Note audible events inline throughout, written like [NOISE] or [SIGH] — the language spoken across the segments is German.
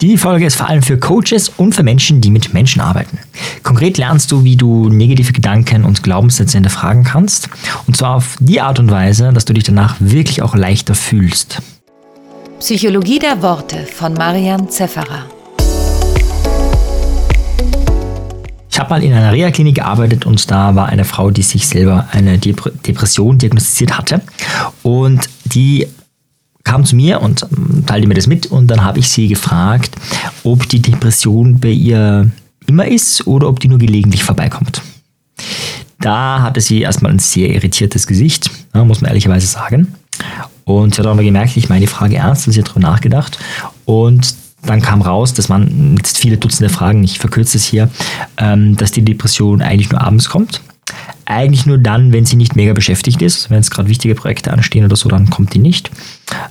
Die Folge ist vor allem für Coaches und für Menschen, die mit Menschen arbeiten. Konkret lernst du, wie du negative Gedanken und Glaubenssätze hinterfragen kannst. Und zwar auf die Art und Weise, dass du dich danach wirklich auch leichter fühlst. Psychologie der Worte von Marian Zefferer. Ich habe mal in einer Reha-Klinik gearbeitet und da war eine Frau, die sich selber eine Depression diagnostiziert hatte. Und die kam zu mir und ähm, teilte mir das mit und dann habe ich sie gefragt, ob die Depression bei ihr immer ist oder ob die nur gelegentlich vorbeikommt. Da hatte sie erstmal ein sehr irritiertes Gesicht, muss man ehrlicherweise sagen. Und sie hat aber gemerkt, ich meine die Frage ernst und sie hat darüber nachgedacht. Und dann kam raus, dass man, jetzt viele Dutzende Fragen, ich verkürze es hier, ähm, dass die Depression eigentlich nur abends kommt eigentlich nur dann, wenn sie nicht mega beschäftigt ist. Wenn es gerade wichtige Projekte anstehen oder so, dann kommt die nicht.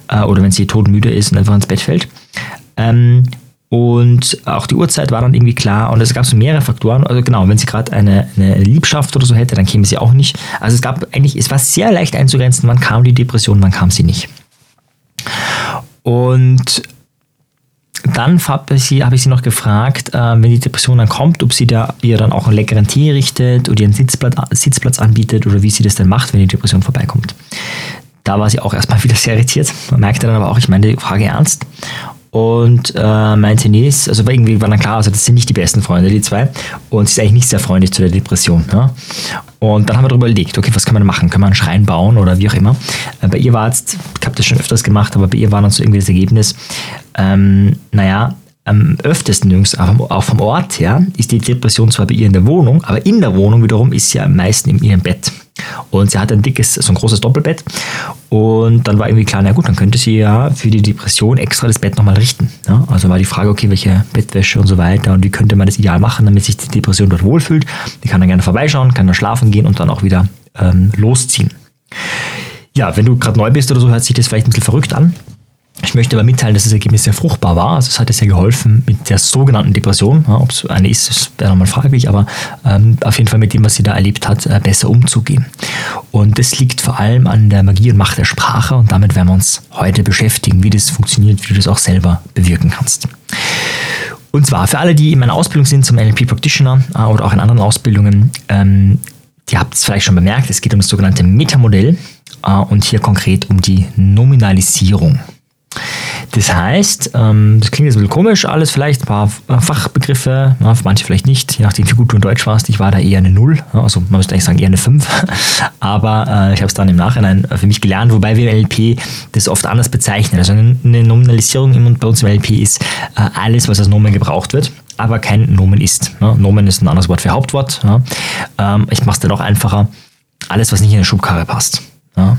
Äh, oder wenn sie todmüde ist und einfach ins Bett fällt. Ähm, und auch die Uhrzeit war dann irgendwie klar. Und es gab so mehrere Faktoren. Also genau, wenn sie gerade eine, eine Liebschaft oder so hätte, dann käme sie auch nicht. Also es gab eigentlich, es war sehr leicht einzugrenzen, wann kam die Depression, wann kam sie nicht. Und dann habe ich, sie, hab ich sie noch gefragt, äh, wenn die Depression dann kommt, ob sie da ihr dann auch einen leckeren Tee richtet oder ihren Sitzplatz, Sitzplatz anbietet oder wie sie das denn macht, wenn die Depression vorbeikommt. Da war sie auch erstmal [LAUGHS] wieder sehr irritiert. Man merkte dann aber auch, ich meine die Frage ernst und äh, meinte, nee, also irgendwie war dann klar, also das sind nicht die besten Freunde, die zwei. Und sie ist eigentlich nicht sehr freundlich zu der Depression. Ja? Und dann haben wir darüber überlegt, okay, was kann man machen? Kann man einen Schrein bauen oder wie auch immer? Äh, bei ihr war jetzt, ich habe das schon öfters gemacht, aber bei ihr war dann so irgendwie das Ergebnis, ähm, naja, am öftesten jüngst, auch vom Ort her, ist die Depression zwar bei ihr in der Wohnung, aber in der Wohnung wiederum ist sie am meisten in ihrem Bett. Und sie hat ein dickes, so ein großes Doppelbett. Und dann war irgendwie klar, na gut, dann könnte sie ja für die Depression extra das Bett nochmal richten. Ja, also war die Frage, okay, welche Bettwäsche und so weiter und wie könnte man das ideal machen, damit sich die Depression dort wohlfühlt. Die kann dann gerne vorbeischauen, kann dann schlafen gehen und dann auch wieder ähm, losziehen. Ja, wenn du gerade neu bist oder so, hört sich das vielleicht ein bisschen verrückt an. Ich möchte aber mitteilen, dass das Ergebnis sehr fruchtbar war. Also es hat sehr geholfen mit der sogenannten Depression. Ja, Ob es eine ist, das wäre nochmal fraglich, aber ähm, auf jeden Fall mit dem, was sie da erlebt hat, äh, besser umzugehen. Und das liegt vor allem an der Magie und Macht der Sprache und damit werden wir uns heute beschäftigen, wie das funktioniert, wie du das auch selber bewirken kannst. Und zwar für alle, die in meiner Ausbildung sind zum NLP Practitioner äh, oder auch in anderen Ausbildungen, ähm, die habt es vielleicht schon bemerkt, es geht um das sogenannte Metamodell äh, und hier konkret um die Nominalisierung. Das heißt, ähm, das klingt jetzt ein bisschen komisch, alles vielleicht, ein paar Fachbegriffe, ja, für manche vielleicht nicht, je nachdem, wie gut du in Deutsch warst. Ich war da eher eine Null, also man müsste eigentlich sagen eher eine 5. [LAUGHS] Aber äh, ich habe es dann im Nachhinein für mich gelernt, wobei wir im LP das oft anders bezeichnen. Also eine Nominalisierung bei uns im LP ist äh, alles, was als Nomen gebraucht wird aber kein Nomen ist. Ne? Nomen ist ein anderes Wort für Hauptwort. Ja? Ähm, ich mache es dann auch einfacher. Alles, was nicht in eine Schubkarre passt. Ja?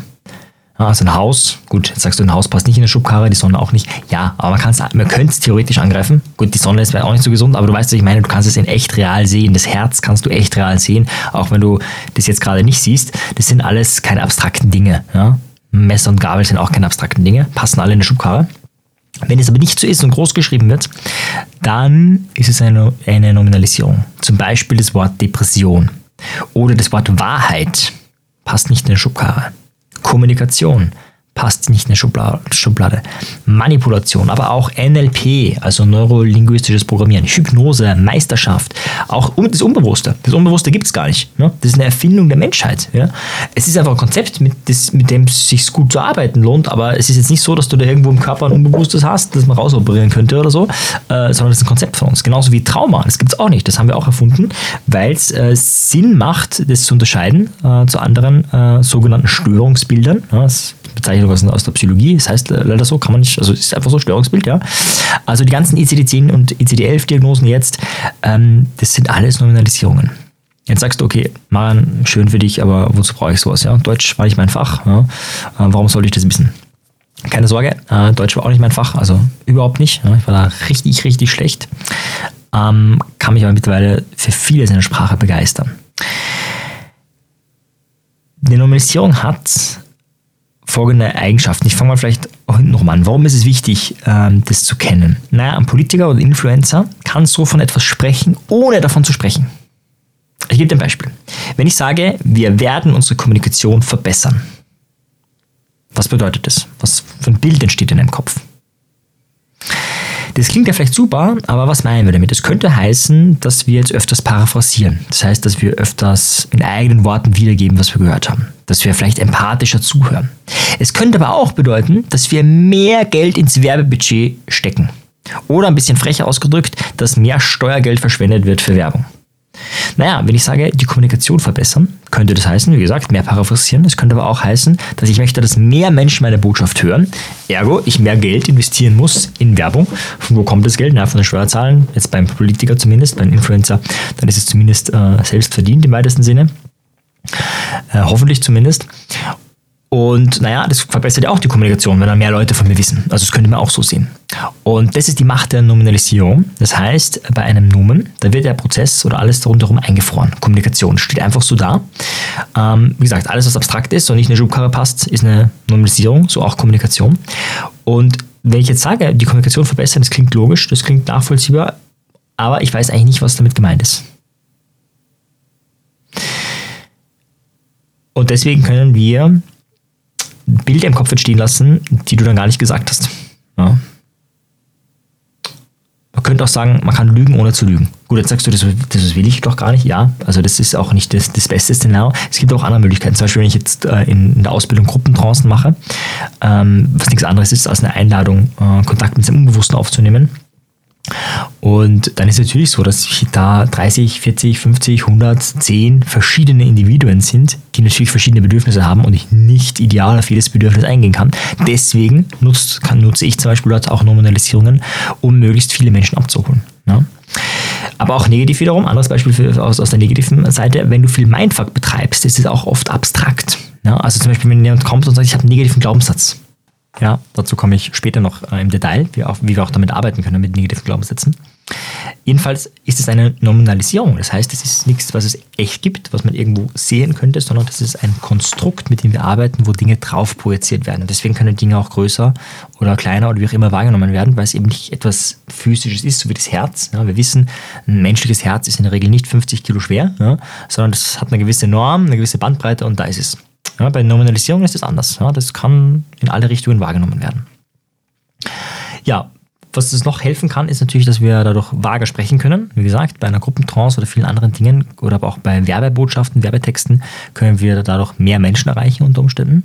Also ein Haus, gut, jetzt sagst du, ein Haus passt nicht in eine Schubkarre, die Sonne auch nicht. Ja, aber man, man könnte es theoretisch angreifen. Gut, die Sonne ist auch nicht so gesund, aber du weißt, was ich meine, du kannst es in echt real sehen. Das Herz kannst du echt real sehen, auch wenn du das jetzt gerade nicht siehst. Das sind alles keine abstrakten Dinge. Ja? Messer und Gabel sind auch keine abstrakten Dinge, passen alle in eine Schubkarre. Wenn es aber nicht so ist und groß geschrieben wird, dann ist es eine, eine Nominalisierung. Zum Beispiel das Wort Depression oder das Wort Wahrheit passt nicht in eine Schubkarre. Kommunikation passt nicht in eine Schublade. Manipulation, aber auch NLP, also neurolinguistisches Programmieren, Hypnose, Meisterschaft, auch das Unbewusste. Das Unbewusste gibt es gar nicht. Ne? Das ist eine Erfindung der Menschheit. Ja? Es ist einfach ein Konzept, mit, das, mit dem es sich gut zu arbeiten lohnt, aber es ist jetzt nicht so, dass du da irgendwo im Körper ein Unbewusstes hast, das man rausoperieren könnte oder so, äh, sondern das ist ein Konzept von uns. Genauso wie Trauma, das gibt es auch nicht. Das haben wir auch erfunden, weil es äh, Sinn macht, das zu unterscheiden äh, zu anderen äh, sogenannten Störungsbildern. Ja? Das Bezeichnung aus der Psychologie. Das heißt leider so, kann man nicht, also ist einfach so Störungsbild, ja. Also die ganzen ICD-10 und ICD-11-Diagnosen jetzt, ähm, das sind alles Nominalisierungen. Jetzt sagst du, okay, Marian, schön für dich, aber wozu brauche ich sowas? Ja? Deutsch war nicht mein Fach. Ja? Äh, warum sollte ich das wissen? Keine Sorge, äh, Deutsch war auch nicht mein Fach, also überhaupt nicht. Ja? Ich war da richtig, richtig schlecht. Ähm, kann mich aber mittlerweile für viele seiner Sprache begeistern. Die Normalisierung hat folgende Eigenschaften. Ich fange mal vielleicht hinten rum an. Warum ist es wichtig, ähm, das zu kennen? Naja, ein Politiker oder Influencer kann so von etwas sprechen, ohne davon zu sprechen. Ich gebe dir ein Beispiel. Wenn ich sage, wir werden unsere Kommunikation verbessern, was bedeutet das? Was für ein Bild entsteht in deinem Kopf? Das klingt ja vielleicht super, aber was meinen wir damit? Das könnte heißen, dass wir jetzt öfters paraphrasieren. Das heißt, dass wir öfters in eigenen Worten wiedergeben, was wir gehört haben. Dass wir vielleicht empathischer zuhören. Es könnte aber auch bedeuten, dass wir mehr Geld ins Werbebudget stecken. Oder ein bisschen frecher ausgedrückt, dass mehr Steuergeld verschwendet wird für Werbung. Naja, wenn ich sage, die Kommunikation verbessern, könnte das heißen, wie gesagt, mehr paraphrasieren. Es könnte aber auch heißen, dass ich möchte, dass mehr Menschen meine Botschaft hören. Ergo, ich mehr Geld investieren muss in Werbung. Von wo kommt das Geld? Na, von den Steuerzahlen. Jetzt beim Politiker zumindest, beim Influencer, dann ist es zumindest äh, selbst verdient im weitesten Sinne. Äh, hoffentlich zumindest. Und naja, das verbessert ja auch die Kommunikation, wenn dann mehr Leute von mir wissen. Also das könnte man auch so sehen. Und das ist die Macht der Nominalisierung. Das heißt, bei einem Nomen, da wird der Prozess oder alles rundherum eingefroren. Kommunikation steht einfach so da. Ähm, wie gesagt, alles, was abstrakt ist und nicht in eine Schubkarre passt, ist eine Nominalisierung, so auch Kommunikation. Und wenn ich jetzt sage, die Kommunikation verbessern, das klingt logisch, das klingt nachvollziehbar, aber ich weiß eigentlich nicht, was damit gemeint ist. Und deswegen können wir Bilder im Kopf entstehen lassen, die du dann gar nicht gesagt hast. Ja. Man könnte auch sagen, man kann lügen, ohne zu lügen. Gut, jetzt sagst du, das, das will ich doch gar nicht. Ja, also das ist auch nicht das, das beste Szenario. Es gibt auch andere Möglichkeiten. Zum Beispiel, wenn ich jetzt äh, in, in, der Ausbildung Gruppentrancen mache, ähm, was nichts anderes ist, als eine Einladung, äh, Kontakt mit dem Unbewussten aufzunehmen und dann ist es natürlich so, dass da 30, 40, 50, 100, 10 verschiedene Individuen sind, die natürlich verschiedene Bedürfnisse haben und ich nicht ideal auf jedes Bedürfnis eingehen kann. Deswegen nutzt, kann, nutze ich zum Beispiel dort auch Nominalisierungen, um möglichst viele Menschen abzuholen. Ja? Aber auch negativ wiederum, anderes Beispiel für, aus, aus der negativen Seite, wenn du viel Mindfuck betreibst, ist es auch oft abstrakt. Ja? Also zum Beispiel, wenn jemand kommt und sagt, ich habe einen negativen Glaubenssatz ja, dazu komme ich später noch äh, im Detail, wie, auch, wie, wir auch damit arbeiten können mit negativen Glaubenssätzen. Jedenfalls ist es eine Nominalisierung. Das heißt, es ist nichts, was es echt gibt, was man irgendwo sehen könnte, sondern das ist ein Konstrukt, mit dem wir arbeiten, wo Dinge drauf projiziert werden. Und deswegen können Dinge auch größer oder kleiner oder wie auch immer wahrgenommen werden, weil es eben nicht etwas Physisches ist, so wie das Herz. Ja, wir wissen, ein menschliches Herz ist in der Regel nicht 50 Kilo schwer, ja, sondern das hat eine gewisse Norm, eine gewisse Bandbreite und da ist es. Ja, bei Nominalisierung ist es anders. Ja, das kann in alle Richtungen wahrgenommen werden. Ja, was es noch helfen kann, ist natürlich, dass wir dadurch vager sprechen können. Wie gesagt, bei einer Gruppentrance oder vielen anderen Dingen oder aber auch bei Werbebotschaften, Werbetexten können wir dadurch mehr Menschen erreichen unter Umständen.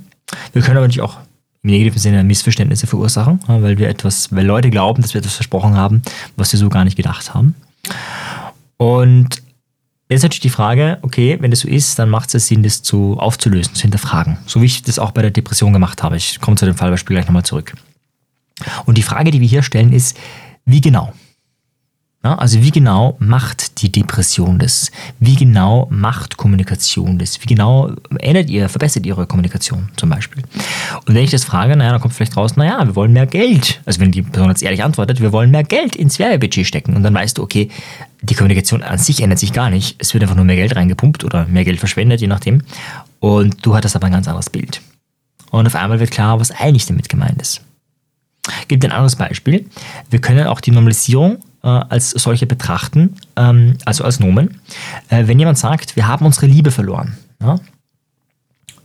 Wir können aber natürlich auch im negativen Sinne Missverständnisse verursachen, weil wir etwas, weil Leute glauben, dass wir etwas versprochen haben, was sie so gar nicht gedacht haben. Und Jetzt natürlich die Frage, okay, wenn das so ist, dann macht es Sinn, das zu, aufzulösen, zu hinterfragen. So wie ich das auch bei der Depression gemacht habe. Ich komme zu dem Fallbeispiel gleich nochmal zurück. Und die Frage, die wir hier stellen, ist, wie genau? Also wie genau macht die Depression das? Wie genau macht Kommunikation das? Wie genau ändert ihr, verbessert ihre Kommunikation zum Beispiel? Und wenn ich das frage, naja, dann kommt vielleicht raus, naja, wir wollen mehr Geld. Also wenn die Person jetzt ehrlich antwortet, wir wollen mehr Geld ins Werbebudget stecken. Und dann weißt du, okay, die Kommunikation an sich ändert sich gar nicht. Es wird einfach nur mehr Geld reingepumpt oder mehr Geld verschwendet, je nachdem. Und du hattest aber ein ganz anderes Bild. Und auf einmal wird klar, was eigentlich damit gemeint ist. Gibt ein anderes Beispiel. Wir können auch die Normalisierung äh, als solche betrachten, ähm, also als Nomen. Äh, wenn jemand sagt, wir haben unsere Liebe verloren, ja,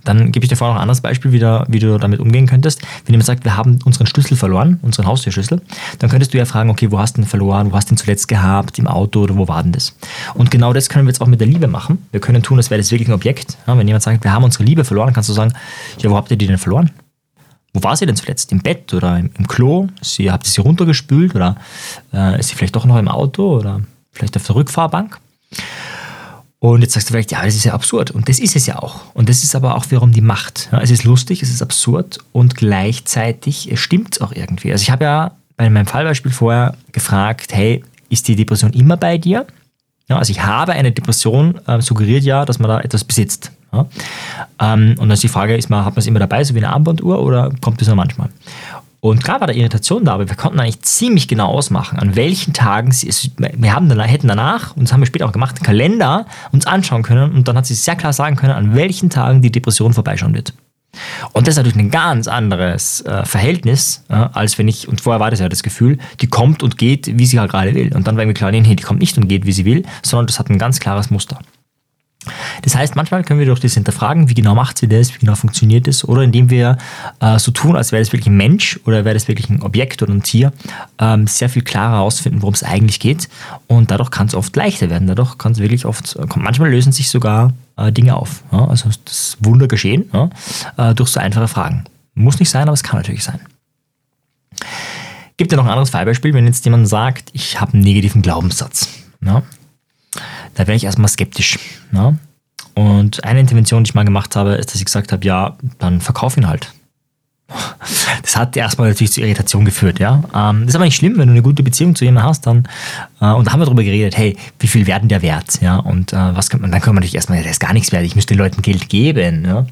dann gebe ich dir vorher noch ein anderes Beispiel, wie du, wie du damit umgehen könntest. Wenn jemand sagt, wir haben unseren Schlüssel verloren, unseren Haustürschlüssel, dann könntest du ja fragen, okay, wo hast du den verloren, wo hast du ihn zuletzt gehabt, im Auto oder wo war denn das? Und genau das können wir jetzt auch mit der Liebe machen. Wir können tun, als wäre das wirklich ein Objekt. Ja, wenn jemand sagt, wir haben unsere Liebe verloren, kannst du sagen, ja, wo habt ihr die denn verloren? Wo war sie denn zuletzt? Im Bett oder im, im Klo? Sie, habt ihr sie runtergespült oder äh, ist sie vielleicht doch noch im Auto oder vielleicht auf der Rückfahrbank? Und jetzt sagst du vielleicht, ja, das ist ja absurd. Und das ist es ja auch. Und das ist aber auch wiederum die Macht. Ja, es ist lustig, es ist absurd und gleichzeitig stimmt es auch irgendwie. Also ich habe ja bei meinem Fallbeispiel vorher gefragt, hey, ist die Depression immer bei dir? Ja, also ich habe eine Depression, äh, suggeriert ja, dass man da etwas besitzt. Ja? Ähm, und dann ist die Frage, ist man, hat man es immer dabei, so wie eine Armbanduhr, oder kommt es nur manchmal? Und klar war da Irritation da, aber wir konnten eigentlich ziemlich genau ausmachen, an welchen Tagen sie es, wir haben dann, hätten danach, und das haben wir später auch gemacht, einen Kalender uns anschauen können und dann hat sie sehr klar sagen können, an welchen Tagen die Depression vorbeischauen wird. Und das ist natürlich ein ganz anderes äh, Verhältnis, äh, als wenn ich, und vorher war das ja das Gefühl, die kommt und geht, wie sie halt gerade will. Und dann war mir klar, nee, die kommt nicht und geht, wie sie will, sondern das hat ein ganz klares Muster. Das heißt, manchmal können wir durch das hinterfragen, wie genau macht sie das, wie genau funktioniert das, oder indem wir äh, so tun, als wäre das wirklich ein Mensch oder wäre das wirklich ein Objekt oder ein Tier, ähm, sehr viel klarer herausfinden, worum es eigentlich geht. Und dadurch kann es oft leichter werden. Dadurch kann es wirklich oft, manchmal lösen sich sogar äh, Dinge auf. Ja? Also das Wunder geschehen ja? äh, durch so einfache Fragen. Muss nicht sein, aber es kann natürlich sein. Gibt ja noch ein anderes Fallbeispiel, wenn jetzt jemand sagt, ich habe einen negativen Glaubenssatz. Ja? Da wäre ich erstmal skeptisch. Ja? Und eine Intervention, die ich mal gemacht habe, ist, dass ich gesagt habe, ja, dann verkauf ihn halt. Das hat erstmal natürlich zu Irritation geführt, ja. Ähm, das ist aber nicht schlimm, wenn du eine gute Beziehung zu jemandem hast, dann, äh, und da haben wir darüber geredet, hey, wie viel werden der wert, ja, und äh, was kann man, dann können wir natürlich erstmal, der ist gar nichts wert, ich müsste den Leuten Geld geben, ja.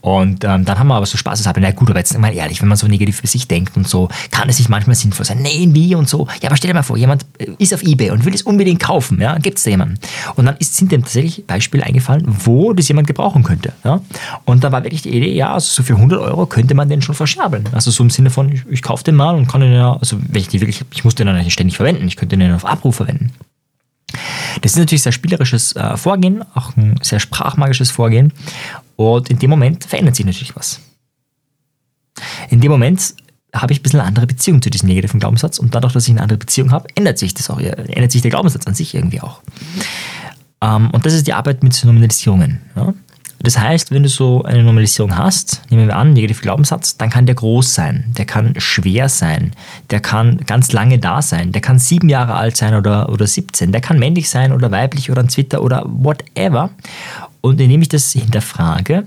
Und ähm, dann haben wir aber so Spaß gesagt, na gut, aber jetzt mal ehrlich, wenn man so negativ für sich denkt und so, kann es nicht manchmal sinnvoll sein, nee, wie und so. Ja, aber stell dir mal vor, jemand äh, ist auf Ebay und will es unbedingt kaufen, ja, gibt es da jemanden. Und dann ist, sind dem tatsächlich Beispiele eingefallen, wo das jemand gebrauchen könnte, ja. Und da war wirklich die Idee, ja, also so für 100 Euro könnte man den schon verscherbeln. Also so im Sinne von, ich, ich kaufe den mal und kann den ja, also wenn ich die wirklich, ich muss den dann nicht ständig verwenden, ich könnte den auf Abruf verwenden. Das ist natürlich sehr spielerisches äh, Vorgehen, auch ein sehr sprachmagisches Vorgehen. Und in dem Moment verändert sich natürlich was. In dem Moment habe ich ein bisschen eine andere Beziehung zu diesem negativen Glaubenssatz und dadurch, dass ich eine andere Beziehung habe, ändert sich das auch, ändert sich der Glaubenssatz an sich irgendwie auch. Ähm, und das ist die Arbeit mit Nominalisierungen. Ja? Das heißt, wenn du so eine Normalisierung hast, nehmen wir an, negativer Glaubenssatz, dann kann der groß sein, der kann schwer sein, der kann ganz lange da sein, der kann sieben Jahre alt sein oder, oder 17, der kann männlich sein oder weiblich oder ein Twitter oder whatever. Und indem ich das hinterfrage,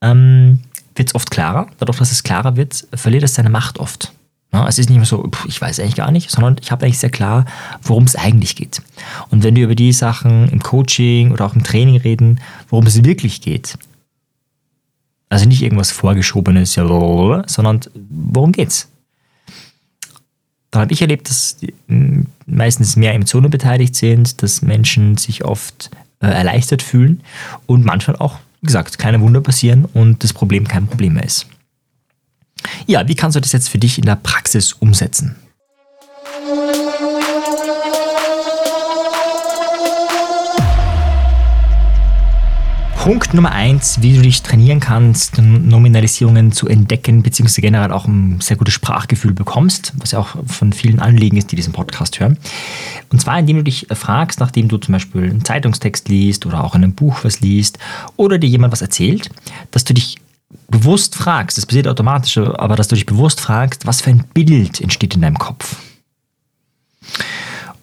ähm, wird es oft klarer. Dadurch, dass es klarer wird, verliert es seine Macht oft. Ja, es ist nicht mehr so, ich weiß eigentlich gar nicht, sondern ich habe eigentlich sehr klar, worum es eigentlich geht. Und wenn wir über die Sachen im Coaching oder auch im Training reden, worum es wirklich geht, also nicht irgendwas Vorgeschobenes, sondern worum geht's? Dann habe ich erlebt, dass meistens mehr Emotionen beteiligt sind, dass Menschen sich oft äh, erleichtert fühlen und manchmal auch, wie gesagt, keine Wunder passieren und das Problem kein Problem mehr ist. Ja, wie kannst du das jetzt für dich in der Praxis umsetzen? Punkt Nummer eins, wie du dich trainieren kannst, Nominalisierungen zu entdecken, beziehungsweise generell auch ein sehr gutes Sprachgefühl bekommst, was ja auch von vielen Anliegen ist, die diesen Podcast hören. Und zwar, indem du dich fragst, nachdem du zum Beispiel einen Zeitungstext liest oder auch in einem Buch was liest oder dir jemand was erzählt, dass du dich bewusst fragst, das passiert automatisch, aber dass du dich bewusst fragst, was für ein Bild entsteht in deinem Kopf.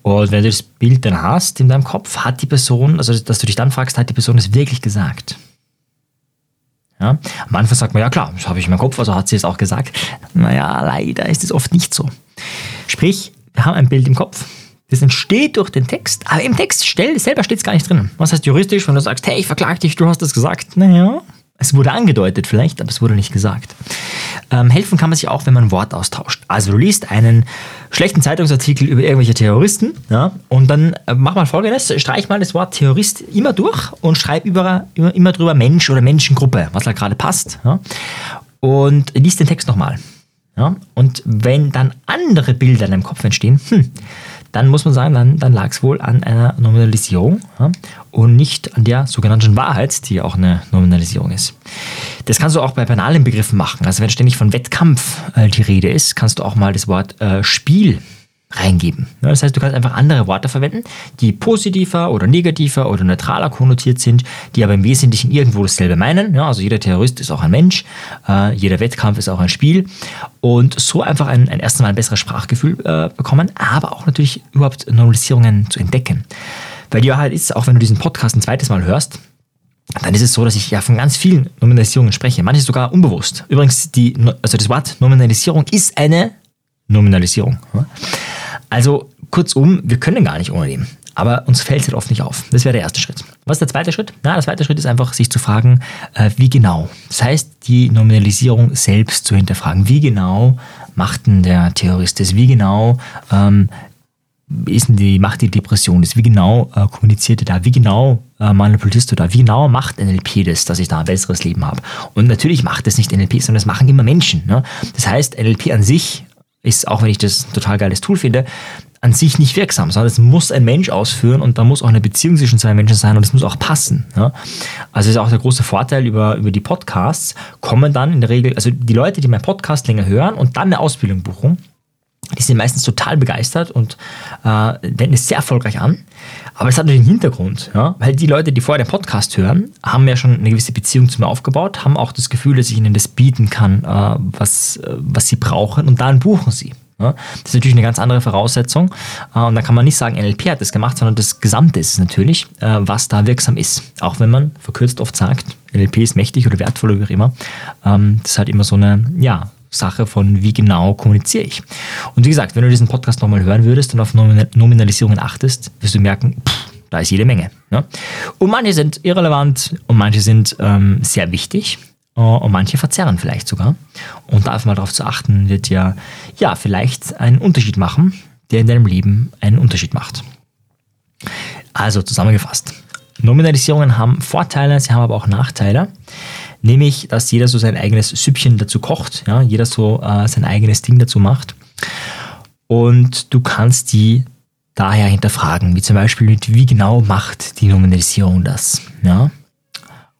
Und wenn du das Bild dann hast in deinem Kopf, hat die Person, also dass du dich dann fragst, hat die Person das wirklich gesagt? Ja? Am Anfang sagt man, ja klar, das habe ich in meinem Kopf, also hat sie es auch gesagt. Naja, leider ist es oft nicht so. Sprich, wir haben ein Bild im Kopf, das entsteht durch den Text, aber im Text selber steht es gar nicht drin. Was heißt juristisch, wenn du sagst, hey, ich verklag dich, du hast das gesagt? Naja, es wurde angedeutet vielleicht, aber es wurde nicht gesagt. Ähm, helfen kann man sich auch, wenn man ein Wort austauscht. Also du liest einen schlechten Zeitungsartikel über irgendwelche Terroristen ja, und dann äh, mach mal folgendes, streich mal das Wort Terrorist immer durch und schreib über, immer, immer drüber Mensch oder Menschengruppe, was da gerade passt. Ja, und liest den Text nochmal. Ja, und wenn dann andere Bilder in deinem Kopf entstehen, hm, dann muss man sagen, dann, dann lag es wohl an einer Nominalisierung ja, und nicht an der sogenannten Wahrheit, die auch eine Nominalisierung ist. Das kannst du auch bei banalen Begriffen machen. Also wenn ständig von Wettkampf äh, die Rede ist, kannst du auch mal das Wort äh, Spiel reingeben. Das heißt, du kannst einfach andere Worte verwenden, die positiver oder negativer oder neutraler konnotiert sind, die aber im Wesentlichen irgendwo dasselbe meinen. Also jeder Terrorist ist auch ein Mensch, äh, jeder Wettkampf ist auch ein Spiel und so einfach ein, ein erstes Mal ein besseres Sprachgefühl äh, bekommen, aber auch natürlich überhaupt Normalisierungen zu entdecken. Weil die Wahrheit ist, auch wenn du diesen Podcast ein zweites Mal hörst, dann ist es so, dass ich ja von ganz vielen Nominalisierungen spreche, manche sogar unbewusst. Übrigens, die, also das Wort Nominalisierung ist eine Nominalisierung. Also kurzum, wir können gar nicht ohne dem. Aber uns fällt es halt oft nicht auf. Das wäre der erste Schritt. Was ist der zweite Schritt? Na, der zweite Schritt ist einfach, sich zu fragen, äh, wie genau. Das heißt, die Nominalisierung selbst zu hinterfragen. Wie genau macht denn der Terrorist das? Wie genau ähm, ist denn die, macht die Depression das? Wie genau äh, kommuniziert er da? Wie genau äh, manipulierst du da? Wie genau macht NLP das, dass ich da ein besseres Leben habe? Und natürlich macht das nicht NLP, sondern das machen immer Menschen. Ne? Das heißt, NLP an sich ist, auch wenn ich das ein total geiles Tool finde, an sich nicht wirksam, sondern es muss ein Mensch ausführen und da muss auch eine Beziehung zwischen zwei Menschen sein und es muss auch passen. Ja? Also ist auch der große Vorteil über, über die Podcasts, kommen dann in der Regel, also die Leute, die meinen Podcast länger hören und dann eine Ausbildung buchen, die sind meistens total begeistert und äh, wenden es sehr erfolgreich an. Aber es hat natürlich einen Hintergrund, ja? weil die Leute, die vorher den Podcast hören, haben ja schon eine gewisse Beziehung zu mir aufgebaut, haben auch das Gefühl, dass ich ihnen das bieten kann, äh, was, äh, was sie brauchen und dann buchen sie. Ja? Das ist natürlich eine ganz andere Voraussetzung. Äh, und da kann man nicht sagen, NLP hat das gemacht, sondern das Gesamte ist es natürlich, äh, was da wirksam ist. Auch wenn man verkürzt oft sagt, NLP ist mächtig oder wertvoll oder wie auch immer. Ähm, das halt immer so eine, ja, Sache von, wie genau kommuniziere ich. Und wie gesagt, wenn du diesen Podcast nochmal hören würdest und auf Nominalisierungen achtest, wirst du merken, pff, da ist jede Menge. Ja? Und manche sind irrelevant und manche sind ähm, sehr wichtig äh, und manche verzerren vielleicht sogar. Und da einfach mal darauf zu achten, wird ja, ja vielleicht einen Unterschied machen, der in deinem Leben einen Unterschied macht. Also zusammengefasst. Nominalisierungen haben Vorteile, sie haben aber auch Nachteile. Nämlich, dass jeder so sein eigenes Süppchen dazu kocht, ja, jeder so äh, sein eigenes Ding dazu macht. Und du kannst die daher hinterfragen, wie zum Beispiel mit, wie genau macht die Nominalisierung das? Ja?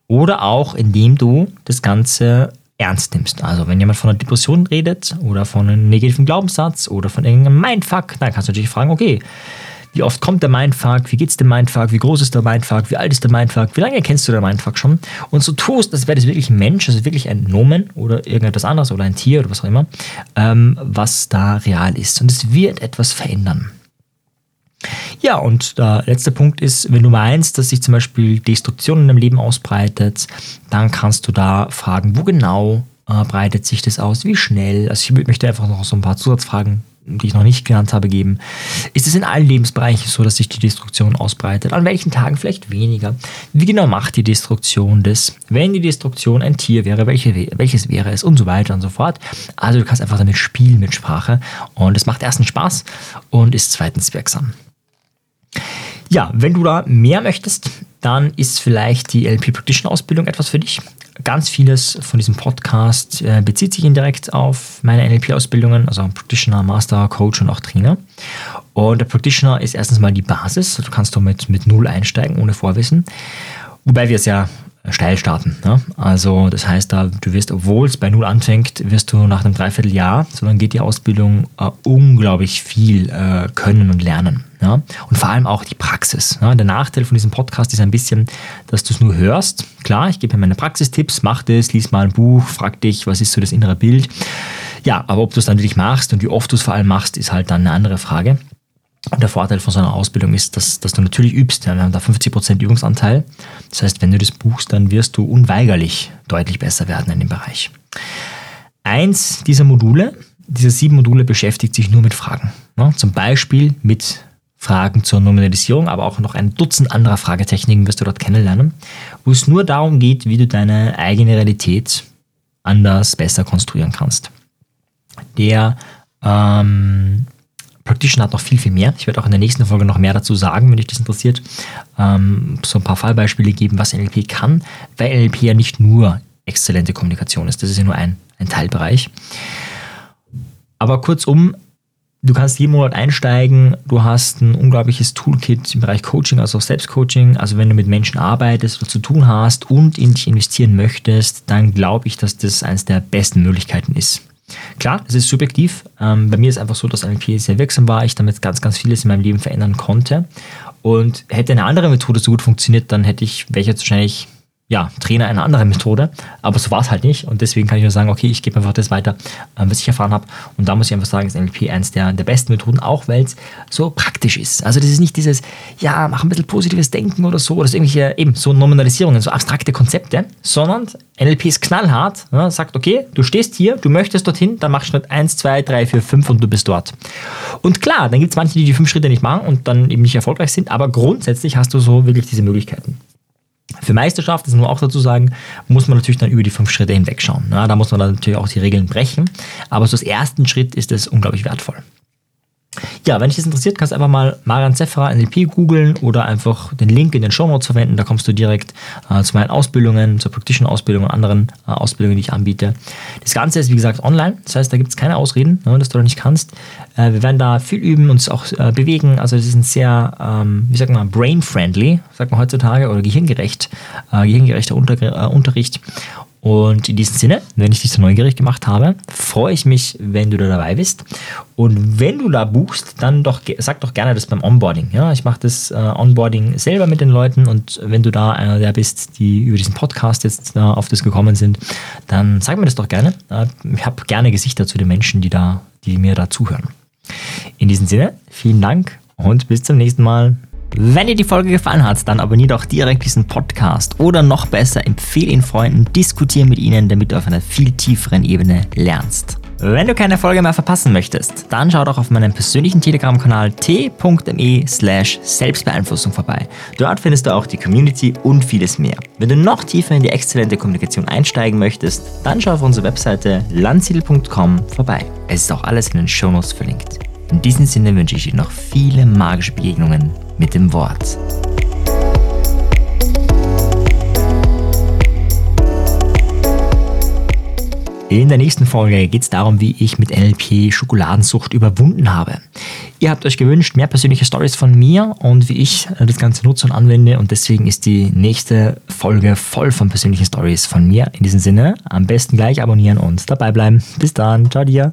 Oder auch, indem du das Ganze ernst nimmst. Also wenn jemand von einer Depression redet oder von einem negativen Glaubenssatz oder von irgendeinem Mindfuck, dann kannst du natürlich fragen, okay, wie oft kommt der Mindfuck? Wie geht's dem Mindfuck? Wie groß ist der Mindfuck? Wie alt ist der Mindfuck? Wie lange kennst du den Mindfuck schon? Und so tust, als wäre das wirklich ein Mensch, also wirklich ein Nomen oder irgendetwas anderes oder ein Tier oder was auch immer, ähm, was da real ist. Und es wird etwas verändern. Ja, und der letzte Punkt ist, wenn du meinst, dass sich zum Beispiel Destruktion in deinem Leben ausbreitet, dann kannst du da fragen, wo genau äh, breitet sich das aus, wie schnell. Also ich möchte einfach noch so ein paar Zusatzfragen die ich noch nicht genannt habe, geben. Ist es in allen Lebensbereichen so, dass sich die Destruktion ausbreitet? An welchen Tagen vielleicht weniger? Wie genau macht die Destruktion das? Wenn die Destruktion ein Tier wäre, welche, welches wäre es? Und so weiter und so fort. Also du kannst einfach damit spielen mit Sprache und es macht erstens Spaß und ist zweitens wirksam. Ja, wenn du da mehr möchtest, dann ist vielleicht die LP Practitioner Ausbildung etwas für dich. Ganz vieles von diesem Podcast äh, bezieht sich indirekt auf meine NLP-Ausbildungen, also Practitioner, Master, Coach und auch Trainer. Und der Practitioner ist erstens mal die Basis. Du kannst damit mit Null einsteigen, ohne Vorwissen. Wobei wir es ja steil starten. Ne? Also das heißt, da du wirst, obwohl es bei Null anfängt, wirst du nach einem Dreivierteljahr, so dann geht die Ausbildung äh, unglaublich viel äh, können und lernen. Ja? Und vor allem auch die Praxis. Ja? Der Nachteil von diesem Podcast ist ein bisschen, dass du es nur hörst. Klar, ich gebe dir meine Praxistipps, mach das, lies mal ein Buch, frag dich, was ist so das innere Bild. Ja, aber ob du es dann wirklich machst und wie oft du es vor allem machst, ist halt dann eine andere Frage. Und der Vorteil von so einer Ausbildung ist, dass, dass du natürlich übst. Ja, wir haben da 50% Übungsanteil. Das heißt, wenn du das buchst, dann wirst du unweigerlich deutlich besser werden in dem Bereich. Eins dieser Module, diese sieben Module beschäftigt sich nur mit Fragen. Ja, zum Beispiel mit Fragen zur Nominalisierung, aber auch noch ein Dutzend anderer Fragetechniken wirst du dort kennenlernen, wo es nur darum geht, wie du deine eigene Realität anders, besser konstruieren kannst. Der ähm, Practitioner hat noch viel, viel mehr. Ich werde auch in der nächsten Folge noch mehr dazu sagen, wenn dich das interessiert. Ähm, so ein paar Fallbeispiele geben, was NLP kann, weil NLP ja nicht nur exzellente Kommunikation ist. Das ist ja nur ein, ein Teilbereich. Aber kurzum, du kannst jeden Monat einsteigen. Du hast ein unglaubliches Toolkit im Bereich Coaching, also auch Selbstcoaching. Also wenn du mit Menschen arbeitest oder zu tun hast und in dich investieren möchtest, dann glaube ich, dass das eines der besten Möglichkeiten ist. Klar, es ist subjektiv. Ähm, bei mir ist einfach so, dass NLP sehr wirksam war, ich damit ganz, ganz vieles in meinem Leben verändern konnte. Und hätte eine andere Methode so gut funktioniert, dann hätte ich, jetzt wahrscheinlich ja, Trainer einer anderen Methode, aber so war es halt nicht und deswegen kann ich nur sagen, okay, ich gebe einfach das weiter, ähm, was ich erfahren habe und da muss ich einfach sagen, ist NLP eins der, der besten Methoden, auch weil es so praktisch ist. Also das ist nicht dieses, ja, mach ein bisschen positives Denken oder so, oder so irgendwelche eben so Nominalisierungen, so abstrakte Konzepte, sondern NLP ist knallhart, ja, sagt, okay, du stehst hier, du möchtest dorthin, dann machst du Schritt 1, 2, 3, 4, 5 und du bist dort. Und klar, dann gibt es manche, die die fünf Schritte nicht machen und dann eben nicht erfolgreich sind, aber grundsätzlich hast du so wirklich diese Möglichkeiten. Für Meisterschaft, das muss man auch dazu sagen, muss man natürlich dann über die fünf Schritte hinwegschauen. Ja, da muss man dann natürlich auch die Regeln brechen. Aber so als ersten Schritt ist es unglaublich wertvoll. Ja, wenn dich das interessiert, kannst du einfach mal Marian Zeffra NLP googeln oder einfach den Link in den Show Notes verwenden. Da kommst du direkt äh, zu meinen Ausbildungen, zur praktischen Ausbildung und anderen äh, Ausbildungen, die ich anbiete. Das Ganze ist, wie gesagt, online. Das heißt, da gibt es keine Ausreden, ne, dass du da nicht kannst. Äh, wir werden da viel üben, uns auch äh, bewegen. Also, es ist ein sehr, ähm, wie sagt man, brain-friendly, sagt man heutzutage, oder gehirngerecht, äh, gehirngerechter Unter äh, Unterricht. Und in diesem Sinne, wenn ich dich so neugierig gemacht habe, freue ich mich, wenn du da dabei bist. Und wenn du da buchst, dann doch sag doch gerne das beim Onboarding. Ja, ich mache das äh, Onboarding selber mit den Leuten und wenn du da einer der bist, die über diesen Podcast jetzt äh, auf das gekommen sind, dann sag mir das doch gerne. Äh, ich habe gerne Gesichter zu den Menschen, die da, die mir da zuhören. In diesem Sinne, vielen Dank und bis zum nächsten Mal. Wenn dir die Folge gefallen hat, dann abonniere doch direkt diesen Podcast oder noch besser, empfehle ihn Freunden, diskutiere mit ihnen, damit du auf einer viel tieferen Ebene lernst. Wenn du keine Folge mehr verpassen möchtest, dann schau doch auf meinem persönlichen Telegram-Kanal t.me slash Selbstbeeinflussung vorbei. Dort findest du auch die Community und vieles mehr. Wenn du noch tiefer in die exzellente Kommunikation einsteigen möchtest, dann schau auf unsere Webseite landsiedel.com vorbei. Es ist auch alles in den Shownotes verlinkt. In diesem Sinne wünsche ich dir noch viele magische Begegnungen mit dem Wort. In der nächsten Folge geht es darum, wie ich mit NLP Schokoladensucht überwunden habe. Ihr habt euch gewünscht, mehr persönliche Stories von mir und wie ich das Ganze nutze und anwende und deswegen ist die nächste Folge voll von persönlichen Stories von mir. In diesem Sinne, am besten gleich abonnieren und dabei bleiben. Bis dann, ciao dir.